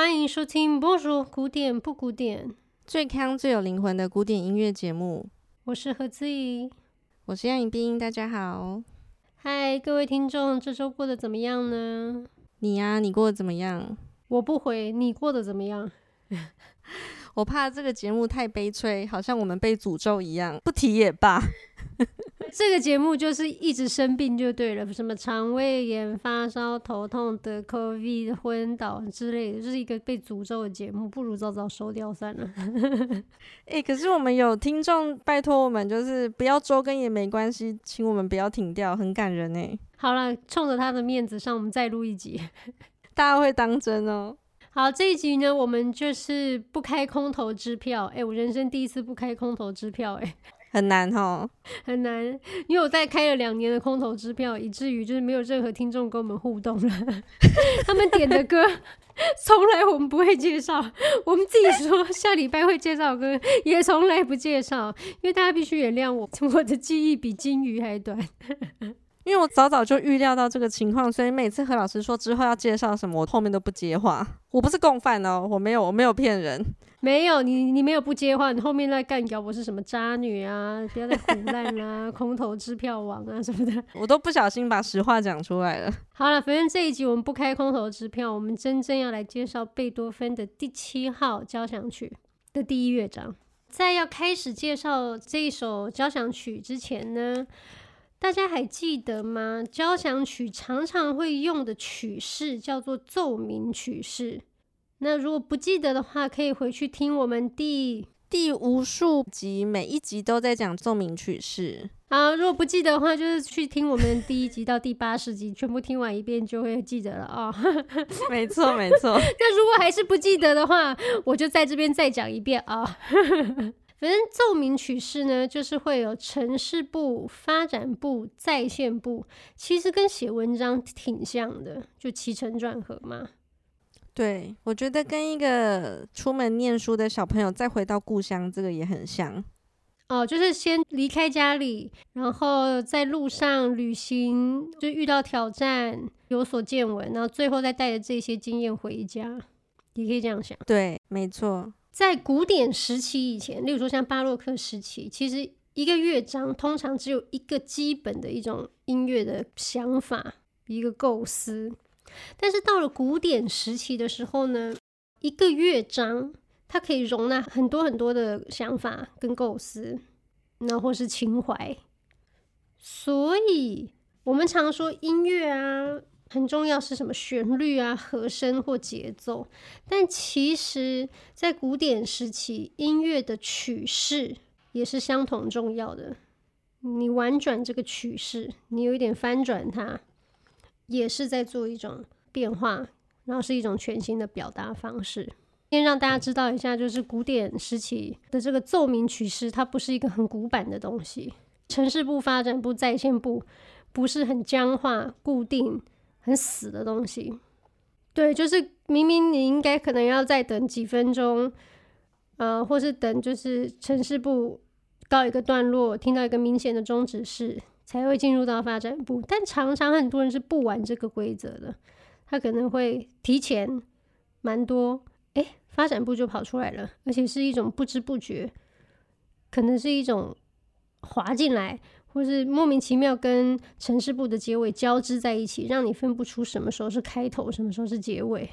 欢迎收听《Bonjour 古典不古典》，最康最有灵魂的古典音乐节目。我是何姿怡，我是杨颖冰，大家好。嗨，各位听众，这周过得怎么样呢？你呀、啊，你过得怎么样？我不回，你过得怎么样？我怕这个节目太悲催，好像我们被诅咒一样，不提也罢。这个节目就是一直生病就对了，什么肠胃炎、发烧、头痛、得 COVID、昏倒之类的，就是一个被诅咒的节目，不如早早收掉算了。哎、欸，可是我们有听众拜托我们，就是不要周更也没关系，请我们不要停掉，很感人哎。好了，冲着他的面子上，我们再录一集，大家会当真哦。好，这一集呢，我们就是不开空头支票。哎、欸，我人生第一次不开空头支票、欸，哎。很难哦，很难，因为我在开了两年的空头支票，以至于就是没有任何听众跟我们互动了。他们点的歌，从来我们不会介绍。我们自己说下礼拜会介绍歌，也从来不介绍，因为大家必须原谅我，我的记忆比金鱼还短。因为我早早就预料到这个情况，所以每次何老师说之后要介绍什么，我后面都不接话。我不是共犯哦，我没有，我没有骗人。没有你，你没有不接话，你后面在干掉我是什么渣女啊？不要再唬烂啊，空头支票王啊什么的，我都不小心把实话讲出来了。好了，反正这一集我们不开空头支票，我们真正要来介绍贝多芬的第七号交响曲的第一乐章。在要开始介绍这一首交响曲之前呢，大家还记得吗？交响曲常常会用的曲式叫做奏鸣曲式。那如果不记得的话，可以回去听我们第第无数集，每一集都在讲奏鸣曲式。啊，如果不记得的话，就是去听我们第一集到第八十集，全部听完一遍就会记得了啊、哦。没错，没错。那如果还是不记得的话，我就在这边再讲一遍啊。反正奏鸣曲式呢，就是会有城市部、发展部、在线部，其实跟写文章挺像的，就起承转合嘛。对，我觉得跟一个出门念书的小朋友再回到故乡，这个也很像哦。就是先离开家里，然后在路上旅行，就遇到挑战，有所见闻，然后最后再带着这些经验回家，也可以这样想。对，没错。在古典时期以前，例如说像巴洛克时期，其实一个乐章通常只有一个基本的一种音乐的想法，一个构思。但是到了古典时期的时候呢，一个乐章它可以容纳很多很多的想法跟构思，那或是情怀。所以我们常说音乐啊很重要是什么旋律啊、和声或节奏，但其实在古典时期，音乐的曲式也是相同重要的。你婉转这个曲式，你有一点翻转它。也是在做一种变化，然后是一种全新的表达方式。先让大家知道一下，就是古典时期的这个奏鸣曲式，它不是一个很古板的东西。城市部、发展部、在线部，不是很僵化、固定、很死的东西。对，就是明明你应该可能要再等几分钟，呃，或是等就是城市部告一个段落，听到一个明显的终止式。才会进入到发展部，但常常很多人是不玩这个规则的，他可能会提前蛮多，哎，发展部就跑出来了，而且是一种不知不觉，可能是一种滑进来，或是莫名其妙跟城市部的结尾交织在一起，让你分不出什么时候是开头，什么时候是结尾，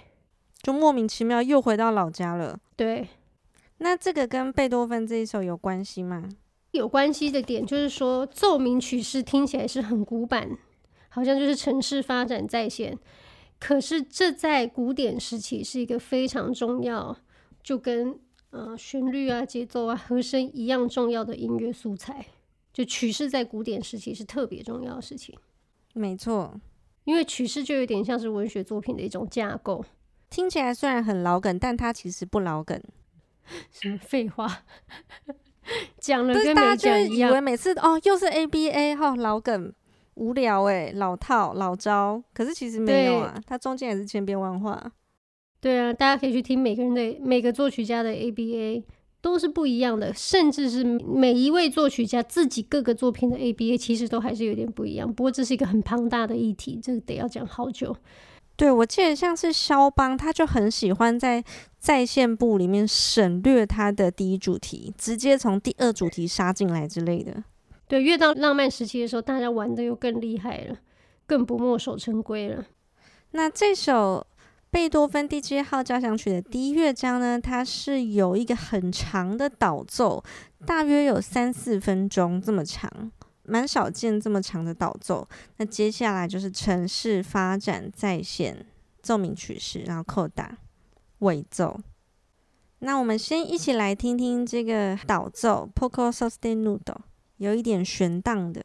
就莫名其妙又回到老家了。对，那这个跟贝多芬这一首有关系吗？有关系的点就是说，奏鸣曲式听起来是很古板，好像就是城市发展在线。可是这在古典时期是一个非常重要，就跟呃旋律啊、节奏啊、和声一样重要的音乐素材。就曲式在古典时期是特别重要的事情。没错，因为曲式就有点像是文学作品的一种架构。听起来虽然很老梗，但它其实不老梗。什 么废话？讲了跟没讲一样，以为每次哦又是 ABA 哈、哦、老梗无聊哎，老套老招，可是其实没有啊，它中间也是千变万化。对啊，大家可以去听每个人的每个作曲家的 ABA 都是不一样的，甚至是每一位作曲家自己各个作品的 ABA 其实都还是有点不一样。不过这是一个很庞大的议题，这个得要讲好久。对，我记得像是肖邦，他就很喜欢在在线部里面省略他的第一主题，直接从第二主题杀进来之类的。对，越到浪漫时期的时候，大家玩的又更厉害了，更不墨守成规了。那这首贝多芬第七号交响曲的第一乐章呢，它是有一个很长的导奏，大约有三四分钟这么长。蛮少见这么长的导奏，那接下来就是城市发展再现奏鸣曲式，然后扣打尾奏。那我们先一起来听听这个导奏，poco sostenuto，有一点悬荡的。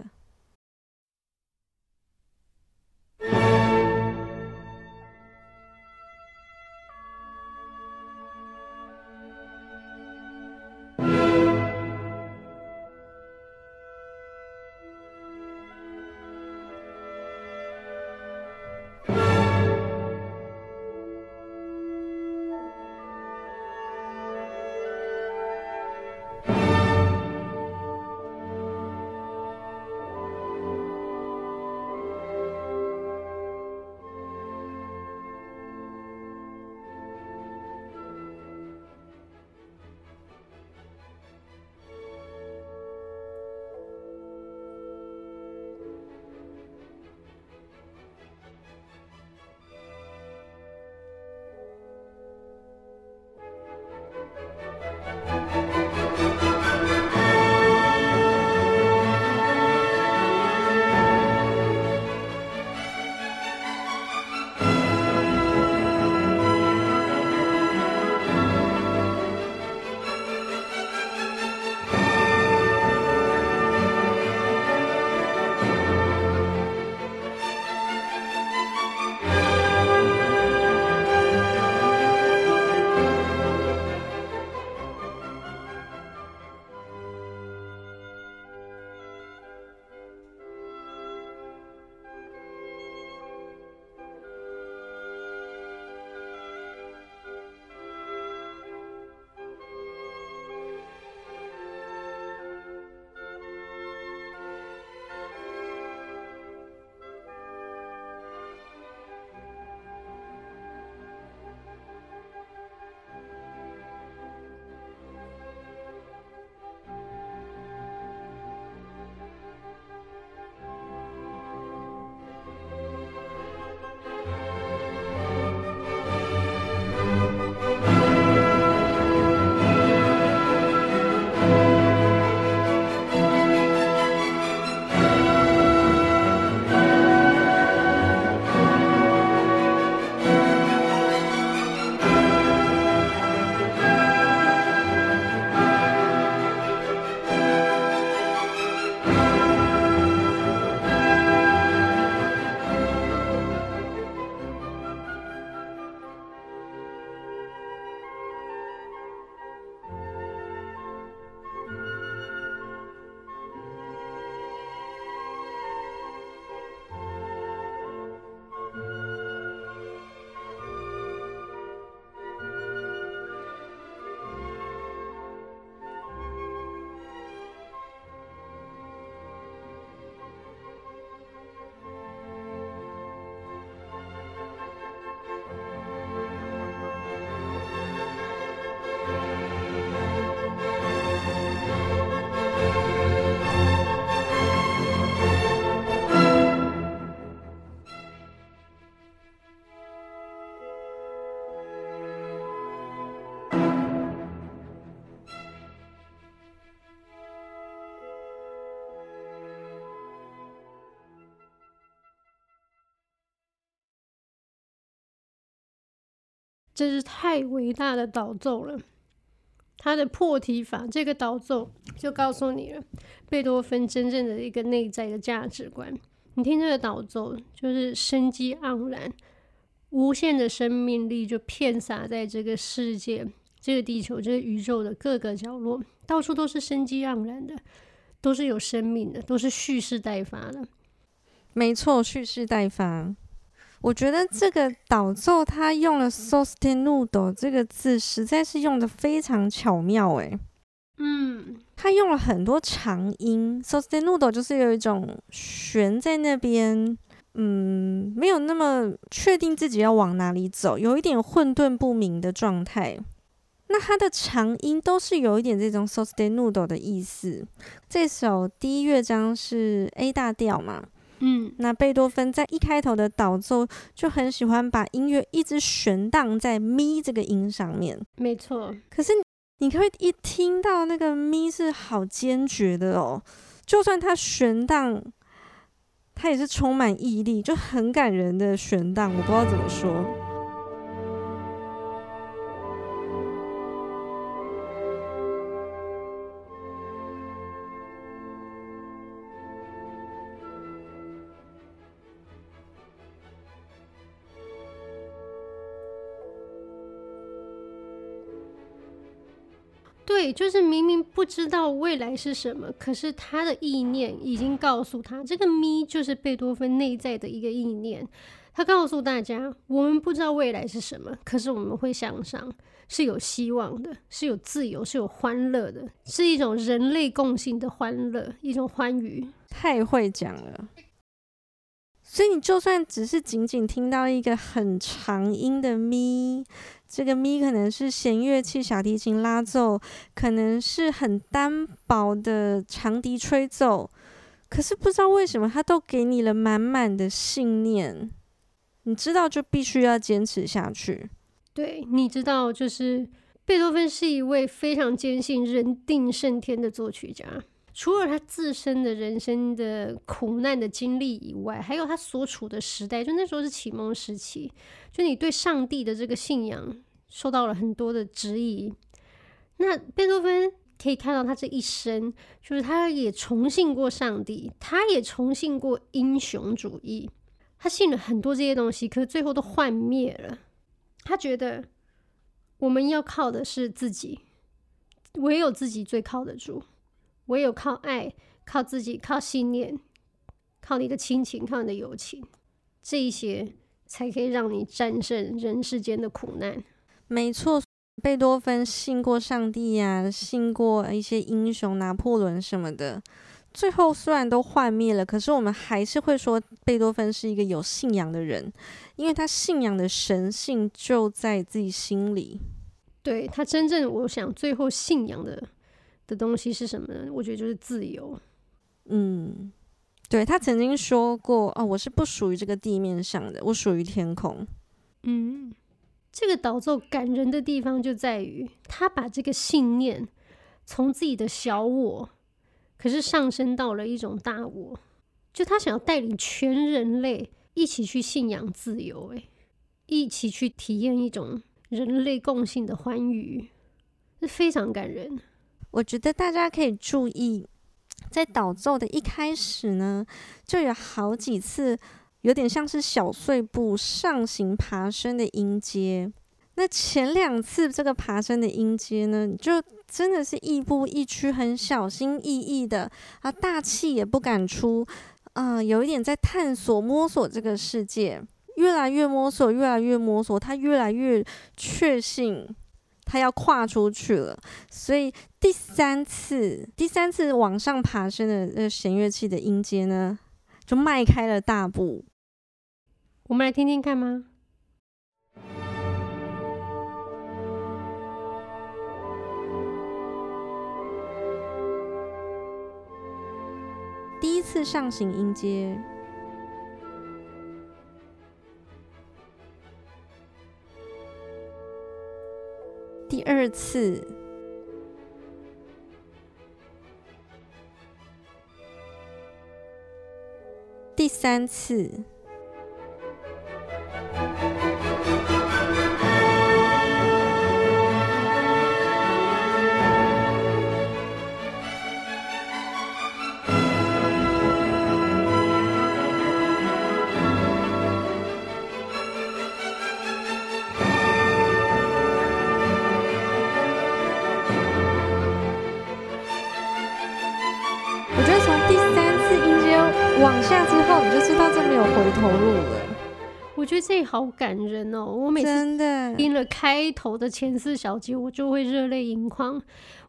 真是太伟大的导奏了，他的破题法这个导奏就告诉你了，贝多芬真正的一个内在的价值观。你听这个导奏，就是生机盎然，无限的生命力就遍洒在这个世界、这个地球、这个宇宙的各个角落，到处都是生机盎然的，都是有生命的，都是蓄势待发的。没错，蓄势待发。我觉得这个导奏他用了 sostenuto 这个字，实在是用的非常巧妙诶。嗯，他用了很多长音，sostenuto 就是有一种悬在那边，嗯，没有那么确定自己要往哪里走，有一点混沌不明的状态。那它的长音都是有一点这种 sostenuto 的意思。这首第一乐章是 A 大调嘛？嗯，那贝多芬在一开头的导奏就很喜欢把音乐一直悬荡在咪这个音上面。没错。可是你可以一听到那个咪是好坚决的哦，就算它悬荡，它也是充满毅力，就很感人的悬荡。我不知道怎么说。对，就是明明不知道未来是什么，可是他的意念已经告诉他，这个咪就是贝多芬内在的一个意念。他告诉大家，我们不知道未来是什么，可是我们会向上，是有希望的，是有自由，是有欢乐的，是一种人类共性的欢乐，一种欢愉。太会讲了。所以你就算只是仅仅听到一个很长音的咪，这个咪可能是弦乐器小提琴拉奏，可能是很单薄的长笛吹奏，可是不知道为什么它都给你了满满的信念。你知道就必须要坚持下去。对，你知道就是贝多芬是一位非常坚信人定胜天的作曲家。除了他自身的人生的苦难的经历以外，还有他所处的时代，就那时候是启蒙时期，就你对上帝的这个信仰受到了很多的质疑。那贝多芬可以看到他这一生，就是他也崇信过上帝，他也崇信过英雄主义，他信了很多这些东西，可是最后都幻灭了。他觉得我们要靠的是自己，唯有自己最靠得住。唯有靠爱，靠自己，靠信念，靠你的亲情，靠你的友情，这一些才可以让你战胜人世间的苦难。没错，贝多芬信过上帝呀、啊，信过一些英雄，拿破仑什么的。最后虽然都幻灭了，可是我们还是会说贝多芬是一个有信仰的人，因为他信仰的神性就在自己心里。对，他真正，我想最后信仰的。的东西是什么呢？我觉得就是自由。嗯，对，他曾经说过：“哦，我是不属于这个地面上的，我属于天空。”嗯，这个导奏感人的地方就在于他把这个信念从自己的小我，可是上升到了一种大我，就他想要带领全人类一起去信仰自由，诶，一起去体验一种人类共性的欢愉，是非常感人。我觉得大家可以注意，在导奏的一开始呢，就有好几次有点像是小碎步上行爬升的音阶。那前两次这个爬升的音阶呢，就真的是亦步亦趋，很小心翼翼的啊，大气也不敢出，啊、有一点在探索摸索这个世界，越来越摸索，越来越摸索，他越来越确信。他要跨出去了，所以第三次，第三次往上爬升的那弦乐器的音阶呢，就迈开了大步。我们来听听看吗？第一次上行音阶。第二次，第三次。往下之后，你就知道这没有回头路了。我觉得这好感人哦！我每次听了开头的前四小节，我就会热泪盈眶。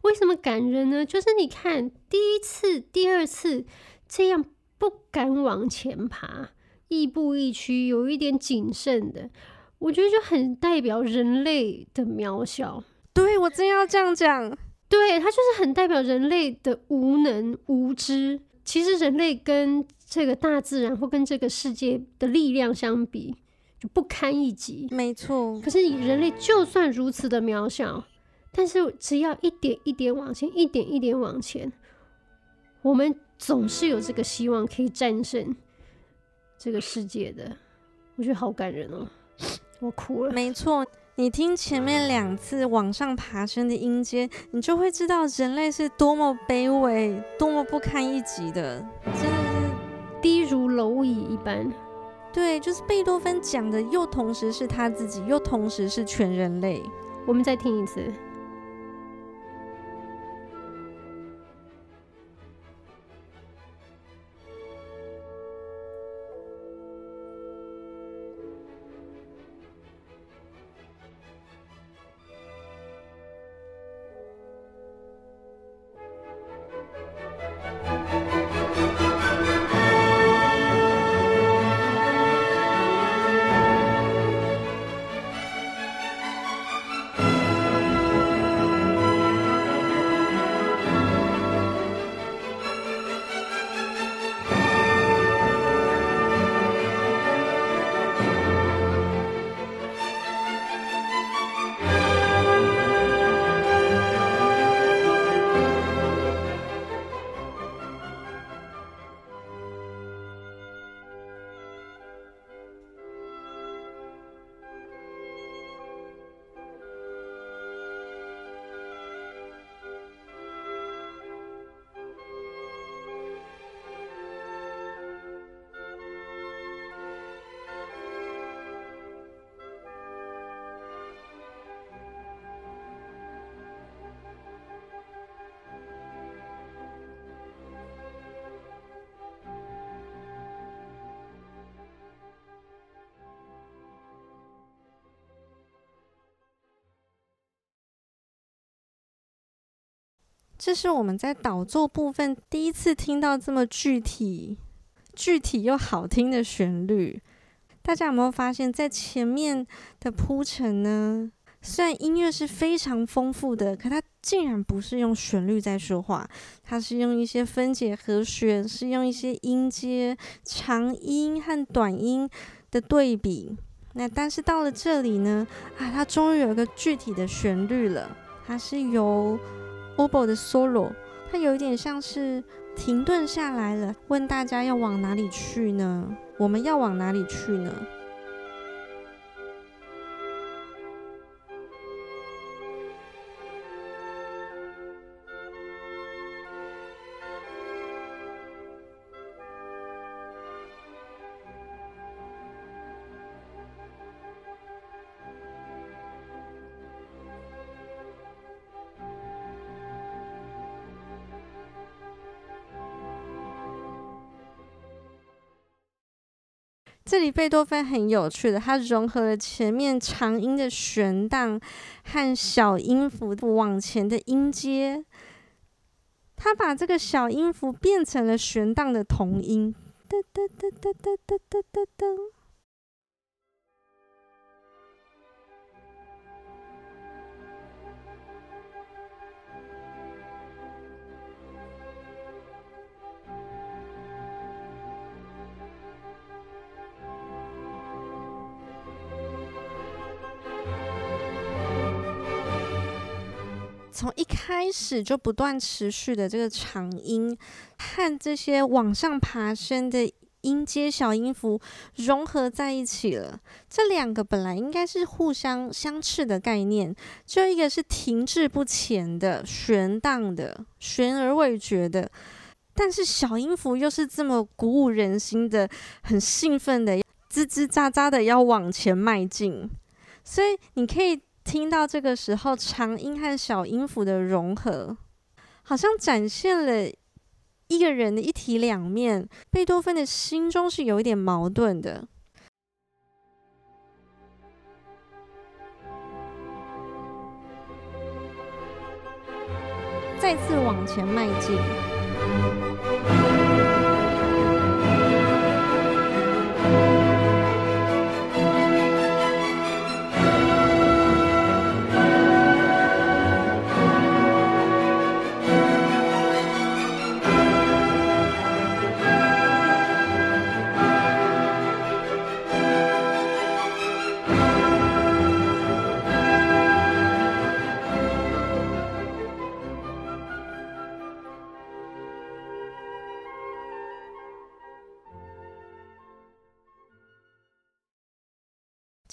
为什么感人呢？就是你看第一次、第二次这样不敢往前爬，亦步亦趋，有一点谨慎的，我觉得就很代表人类的渺小。对，我真要这样讲，对，它就是很代表人类的无能无知。其实人类跟这个大自然或跟这个世界的力量相比，就不堪一击。没错。可是人类就算如此的渺小，但是只要一点一点往前，一点一点往前，我们总是有这个希望可以战胜这个世界的。我觉得好感人哦，我哭了。没错。你听前面两次往上爬升的音阶，你就会知道人类是多么卑微、多么不堪一击的，低如蝼蚁一般。对，就是贝多芬讲的，又同时是他自己，又同时是全人类。我们再听一次。这是我们在导奏部分第一次听到这么具体、具体又好听的旋律。大家有没有发现，在前面的铺陈呢？虽然音乐是非常丰富的，可它竟然不是用旋律在说话，它是用一些分解和弦，是用一些音阶、长音和短音的对比。那但是到了这里呢？啊，它终于有一个具体的旋律了，它是由。Obo 的 solo，它有一点像是停顿下来了，问大家要往哪里去呢？我们要往哪里去呢？这里贝多芬很有趣的，他融合了前面长音的悬荡和小音符往前的音阶，他把这个小音符变成了悬荡的同音，噔噔噔噔噔噔噔噔始就不断持续的这个长音和这些往上爬升的音阶小音符融合在一起了。这两个本来应该是互相相斥的概念，就一个是停滞不前的、悬荡的、悬而未决的，但是小音符又是这么鼓舞人心的、很兴奋的、吱吱喳喳的要往前迈进。所以你可以。听到这个时候，长音和小音符的融合，好像展现了一个人的一体两面。贝多芬的心中是有一点矛盾的，再次往前迈进。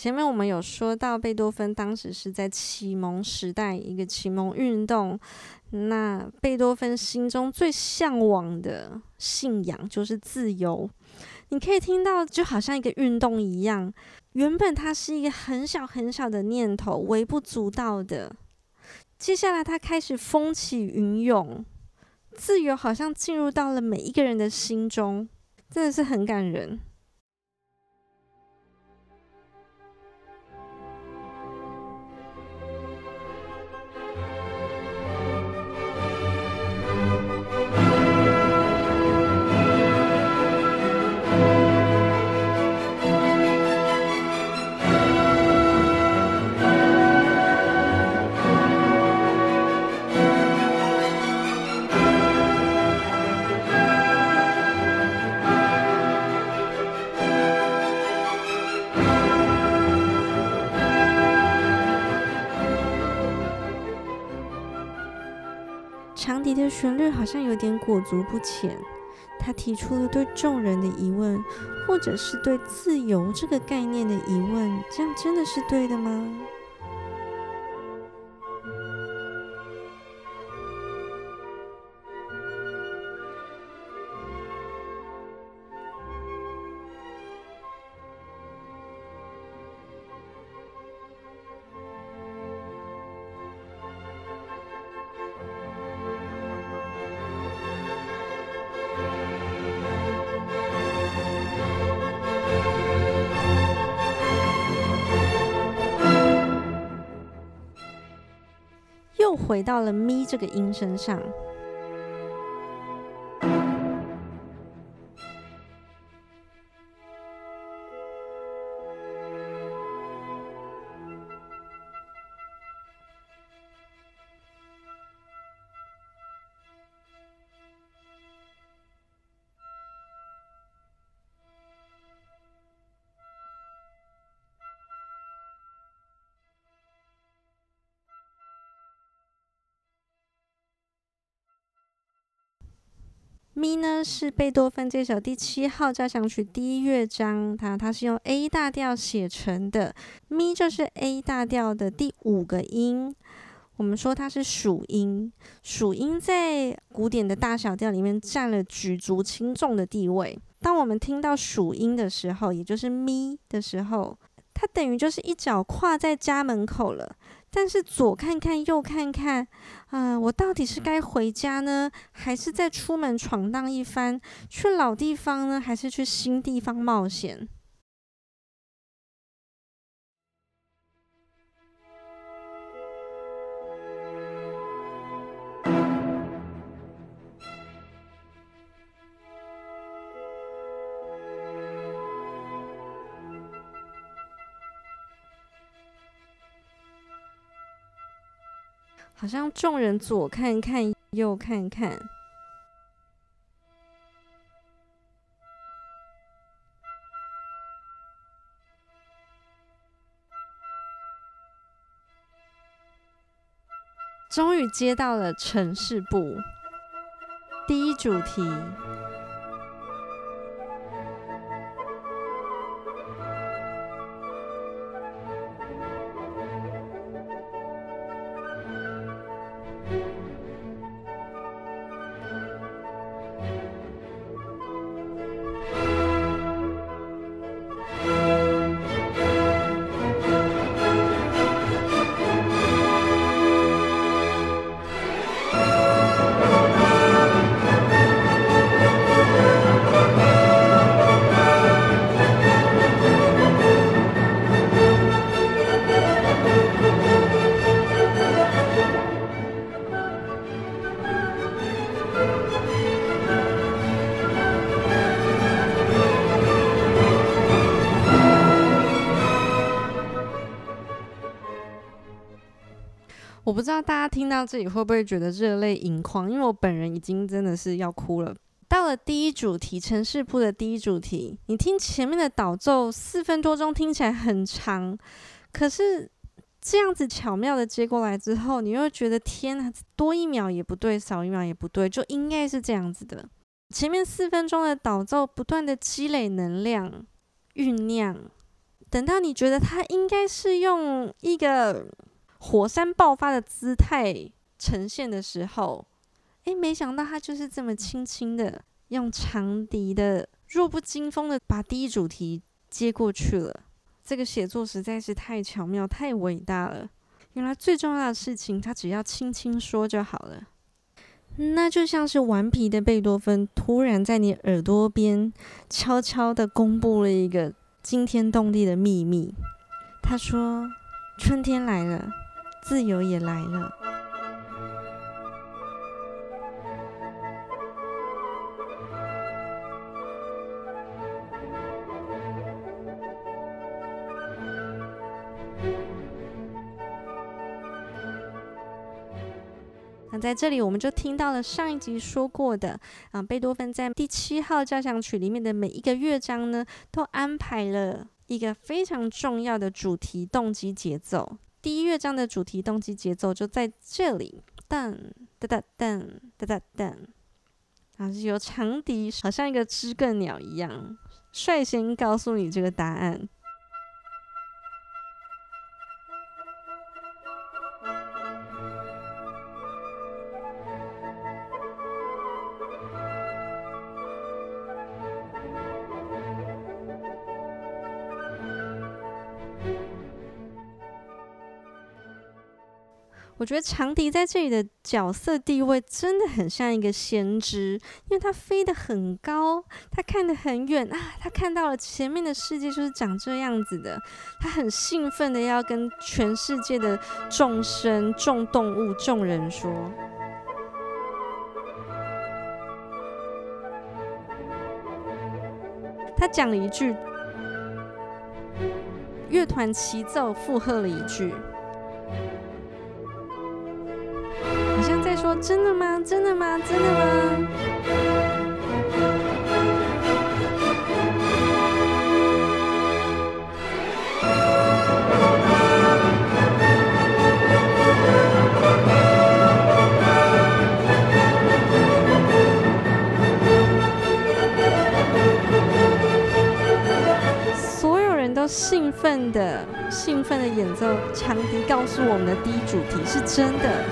前面我们有说到，贝多芬当时是在启蒙时代，一个启蒙运动。那贝多芬心中最向往的信仰就是自由。你可以听到，就好像一个运动一样。原本它是一个很小很小的念头，微不足道的。接下来，它开始风起云涌，自由好像进入到了每一个人的心中，真的是很感人。长笛的旋律好像有点裹足不前，他提出了对众人的疑问，或者是对自由这个概念的疑问，这样真的是对的吗？到了咪这个音身上。咪呢是贝多芬这首第七号交响曲第一乐章，它它是用 A 大调写成的。咪就是 A 大调的第五个音，我们说它是属音。属音在古典的大小调里面占了举足轻重的地位。当我们听到属音的时候，也就是咪的时候，它等于就是一脚跨在家门口了。但是左看看右看看，啊、呃，我到底是该回家呢，还是再出门闯荡一番，去老地方呢，还是去新地方冒险？好像众人左看看，右看看，终于接到了城市部第一主题。我不知道大家听到这里会不会觉得热泪盈眶，因为我本人已经真的是要哭了。到了第一主题，城市铺的第一主题，你听前面的导奏四分多钟，听起来很长，可是这样子巧妙的接过来之后，你又觉得天哪，多一秒也不对，少一秒也不对，就应该是这样子的。前面四分钟的导奏不断的积累能量，酝酿。等到你觉得他应该是用一个火山爆发的姿态呈现的时候，诶，没想到他就是这么轻轻的用长笛的弱不禁风的把第一主题接过去了。这个写作实在是太巧妙、太伟大了。原来最重要的事情，他只要轻轻说就好了。那就像是顽皮的贝多芬突然在你耳朵边悄悄的公布了一个惊天动地的秘密。他说：“春天来了，自由也来了。”那在这里，我们就听到了上一集说过的啊，贝多芬在第七号交响曲里面的每一个乐章呢，都安排了一个非常重要的主题动机节奏。第一乐章的主题动机节奏就在这里，噔噔噔噔噔噔噔，啊，有长笛好像一个知更鸟一样，率先告诉你这个答案。我觉得长笛在这里的角色地位真的很像一个先知，因为他飞得很高，他看得很远啊，他看到了前面的世界就是长这样子的，他很兴奋的要跟全世界的众生、众动物、众人说，他讲了一句，乐团齐奏附和了一句。真的吗？真的吗？真的吗？所有人都兴奋的、兴奋的演奏长笛，告诉我们的第一主题是真的。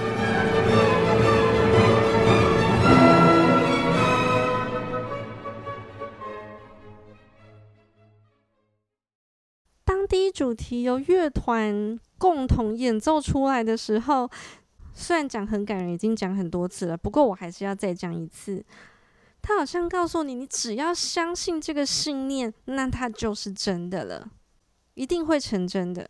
第一主题由乐团共同演奏出来的时候，虽然讲很感人，已经讲很多次了，不过我还是要再讲一次。他好像告诉你，你只要相信这个信念，那它就是真的了，一定会成真的。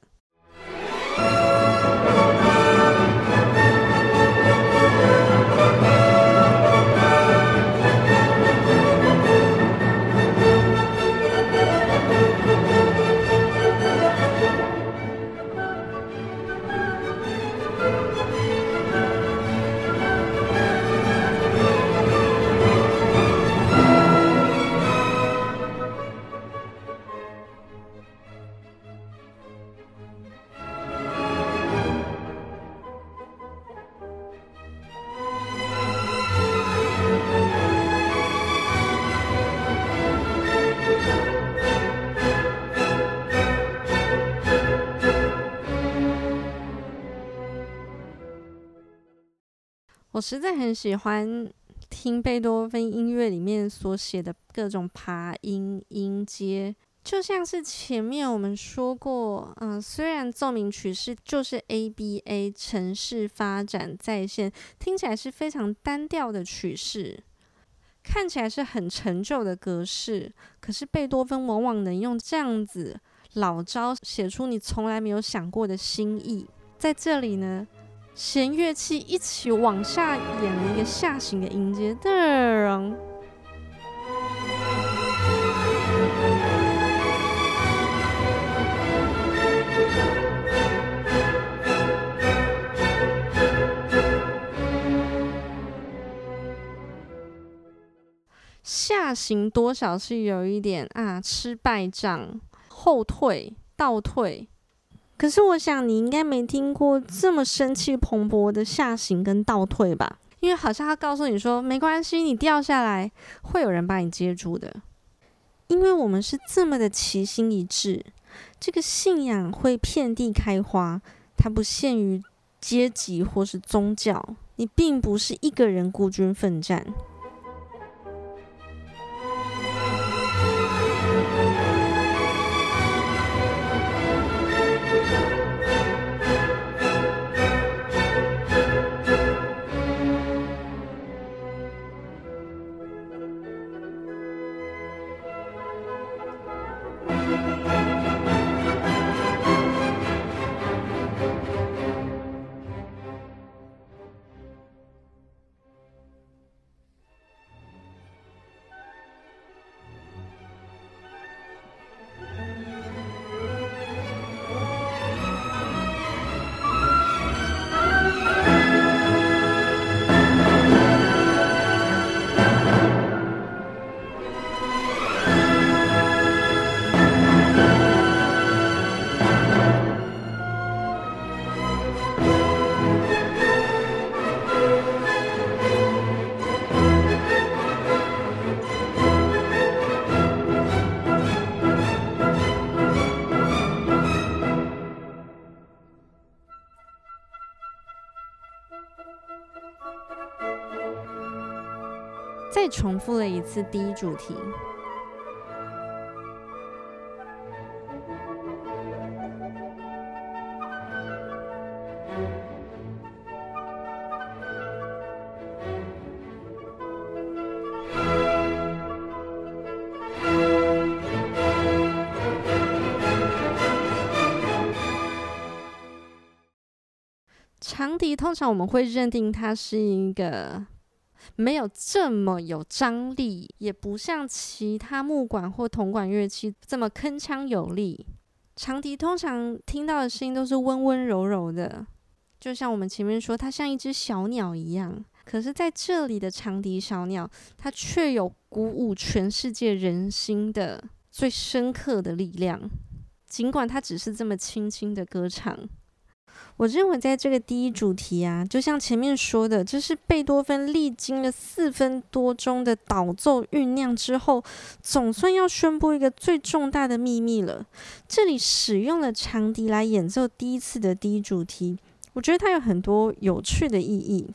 我实在很喜欢听贝多芬音乐里面所写的各种爬音音阶，就像是前面我们说过，嗯、虽然奏鸣曲式就是 ABA 城市发展再现，听起来是非常单调的曲式，看起来是很陈旧的格式，可是贝多芬往往能用这样子老招写出你从来没有想过的新意，在这里呢。弦乐器一起往下演了一个下行的音阶，噔。下行多少是有一点啊，吃败仗，后退，倒退。可是我想你应该没听过这么生气蓬勃的下行跟倒退吧？因为好像他告诉你说没关系，你掉下来会有人把你接住的。因为我们是这么的齐心一致，这个信仰会遍地开花，它不限于阶级或是宗教，你并不是一个人孤军奋战。复了一次第一主题。长笛通常我们会认定它是一个。没有这么有张力，也不像其他木管或铜管乐器这么铿锵有力。长笛通常听到的声音都是温温柔柔的，就像我们前面说，它像一只小鸟一样。可是在这里的长笛小鸟，它却有鼓舞全世界人心的最深刻的力量，尽管它只是这么轻轻的歌唱。我认为，在这个第一主题啊，就像前面说的，这是贝多芬历经了四分多钟的导奏酝酿之后，总算要宣布一个最重大的秘密了。这里使用了长笛来演奏第一次的第一主题，我觉得它有很多有趣的意义。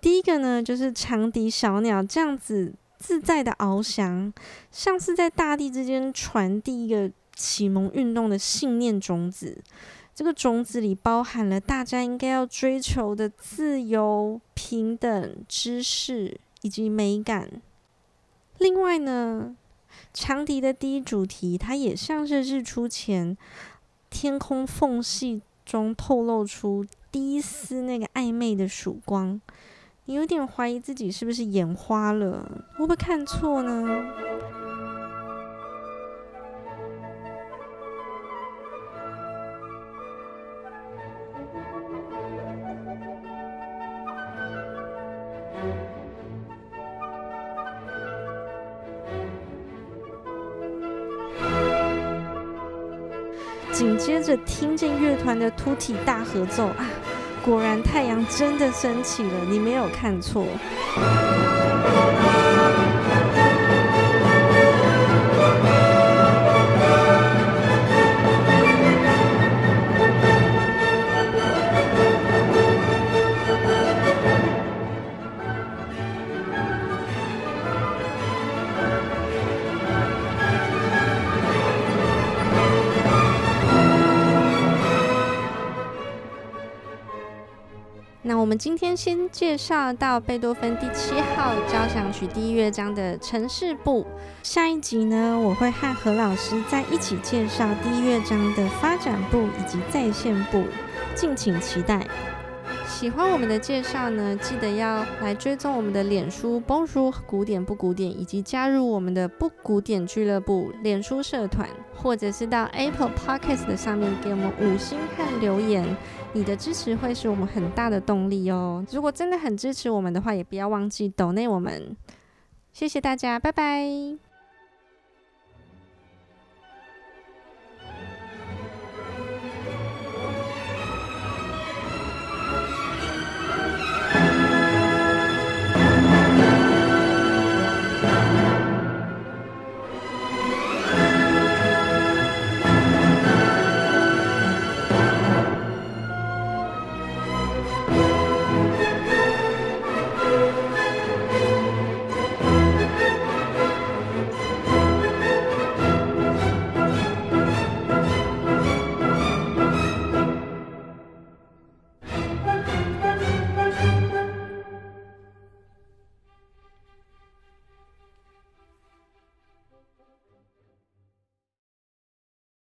第一个呢，就是长笛小鸟这样子自在的翱翔，像是在大地之间传递一个启蒙运动的信念种子。这个种子里包含了大家应该要追求的自由、平等、知识以及美感。另外呢，长笛的第一主题，它也像是日出前天空缝隙中透露出第一丝那个暧昧的曙光。你有点怀疑自己是不是眼花了，会不会看错呢？紧接着听见乐团的突体大合奏啊，果然太阳真的升起了，你没有看错。今天先介绍到贝多芬第七号交响曲第一乐章的呈示部，下一集呢，我会和何老师再一起介绍第一乐章的发展部以及再现部，敬请期待。喜欢我们的介绍呢，记得要来追踪我们的脸书崩叔古典不古典，以及加入我们的不古典俱乐部脸书社团，或者是到 Apple Podcast 的上面给我们五星和留言。你的支持会是我们很大的动力哦。如果真的很支持我们的话，也不要忘记抖内我们。谢谢大家，拜拜。